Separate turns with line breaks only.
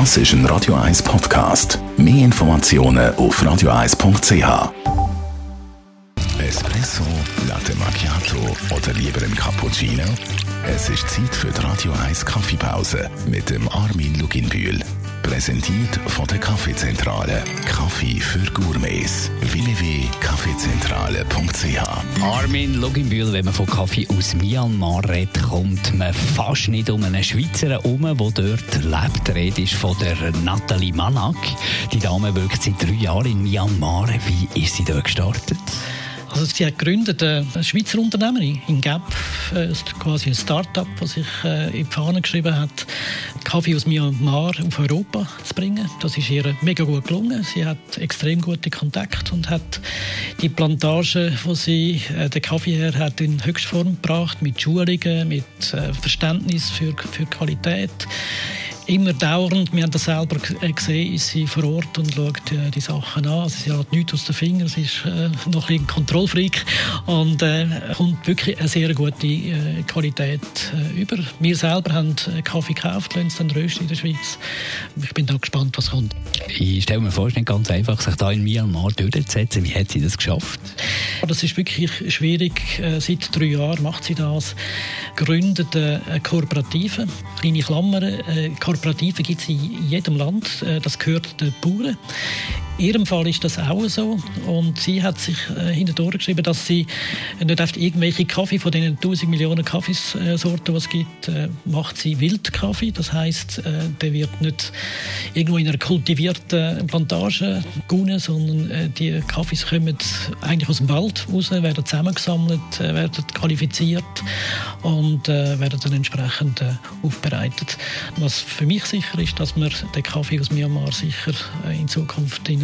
Das ist ein Radio 1 Podcast. Mehr Informationen auf radio1.ch. Espresso, Latte Macchiato oder lieber ein Cappuccino? Es ist Zeit für die Radio 1 Kaffeepause mit dem Armin Luginbühl. Präsentiert von der Kaffeezentrale. Kaffee für Gourmets. www.kaffeezentrale.ch
Armin Luginbühl, wenn man von Kaffee aus Myanmar redet, kommt man fast nicht um einen Schweizer herum, der dort lebt. Der Rede ist von der Nathalie Manak. Die Dame wirkt seit drei Jahren in Myanmar. Wie ist sie dort gestartet?
Also sie hat gegründet äh, eine Schweizer Unternehmerin in Gap, äh, quasi ein Start-up, das sich äh, in die Fahne geschrieben hat, Kaffee aus Myanmar auf Europa zu bringen. Das ist ihr mega gut gelungen. Sie hat extrem gute Kontakte und hat die Plantage, wo sie den Kaffee her hat, in Höchstform gebracht, mit Schulungen, mit Verständnis für, für Qualität immer dauernd, wir haben das selber äh, gesehen, ist sie vor Ort und schaut äh, die Sachen an. Also sie hat nichts aus den Fingern, sie ist äh, noch ein Kontrollfreak und äh, kommt wirklich eine sehr gute äh, Qualität äh, über. Wir selber haben Kaffee gekauft, lassen es dann rösten in der Schweiz. Ich bin da gespannt, was kommt.
Ich stelle mir vor, es ist nicht ganz einfach, sich da in Myanmar durchzusetzen. Wie hat sie das geschafft?
Das ist wirklich schwierig. Seit drei Jahren macht sie das. Gründet eine Kooperative, kleine Klammern, Kooperativen gibt es in jedem Land. Äh, das gehört den Bauern. In ihrem Fall ist das auch so. Und sie hat sich äh, hinter geschrieben, dass sie nicht auf irgendwelche Kaffee von den 1000 Millionen Kaffeesorten, die es gibt, äh, macht sie Wildkaffee. Das heißt, äh, der wird nicht irgendwo in einer kultivierten Plantage gewonnen, sondern äh, die Kaffees kommen eigentlich aus dem Wald raus, werden zusammengesammelt, äh, werden qualifiziert und äh, werden dann entsprechend äh, aufbereitet. Was für mich sicher ist, dass wir den Kaffee aus Myanmar sicher in Zukunft in